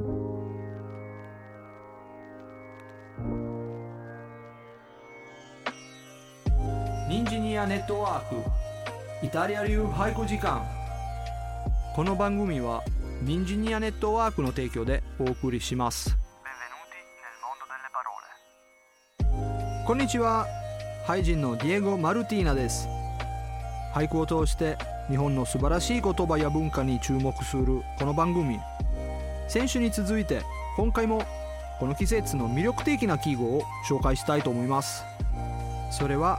ニンジニアネットワークイタリア流俳句時間この番組はニンジニアネットワークの提供でお送りします.こんにちは。俳人のディエゴ・マルティーナです。俳句を通して日本の素晴らしい言葉や文化に注目するこの番組先週に続いて今回もこの季節の魅力的な記号を紹介したいと思います。それは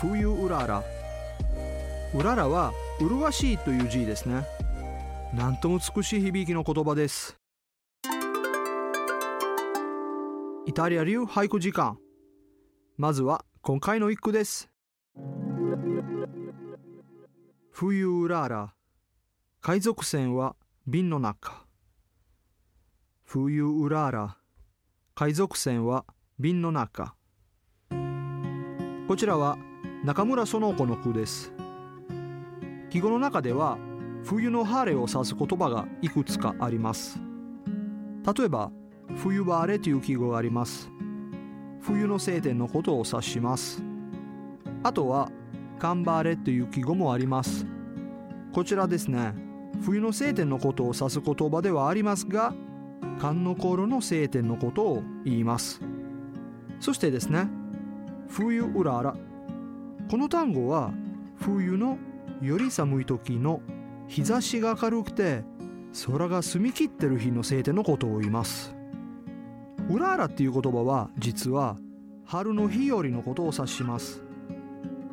冬うらら。うららは麗しいという字ですね。なんとも美しい響きの言葉です。イタリア流俳句時間。まずは今回の一句です。冬うらら、海賊船は瓶の中。冬うらら、海賊船は瓶の中。こちらは中村園子の句です。記号の中では冬の晴れを指す言葉がいくつかあります。例えば、冬晴れという記号があります。冬の晴天のことを指しますあとはカンバーレという記号もありますこちらですね冬の晴天のことを指す言葉ではありますが寒の頃の晴天のことを言います。そしてですね冬うらら。この単語は冬のより寒い時の日差しが明るくて空が澄み切ってる日の晴天のことを言います。うららっていう言葉は実は春の日和のことを指します。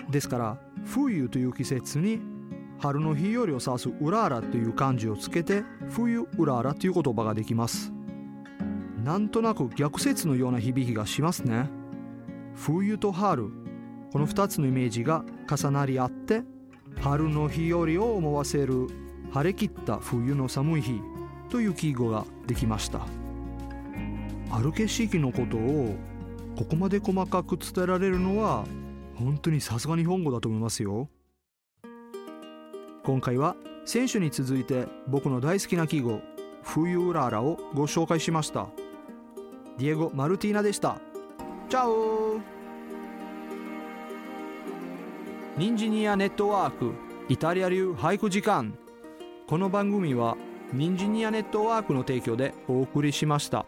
ですから冬という季節に春の日和を指すうららという漢字をつけて冬うららという言葉ができます。なんとなく逆説のような響きがしますね。冬と春この2つのイメージが重なり合って春の日和を思わせる晴れ切った冬の寒い日という記号ができました。ある景色のことをここまで細かく伝えられるのは本当にさすが日本語だと思いますよ。今回は選手に続いて僕の大好きな記号冬うららをご紹介しました。ディエゴ・マルティーナでしたチャオニンジニアネットワークイタリア流俳句時間この番組はニンジニアネットワークの提供でお送りしました。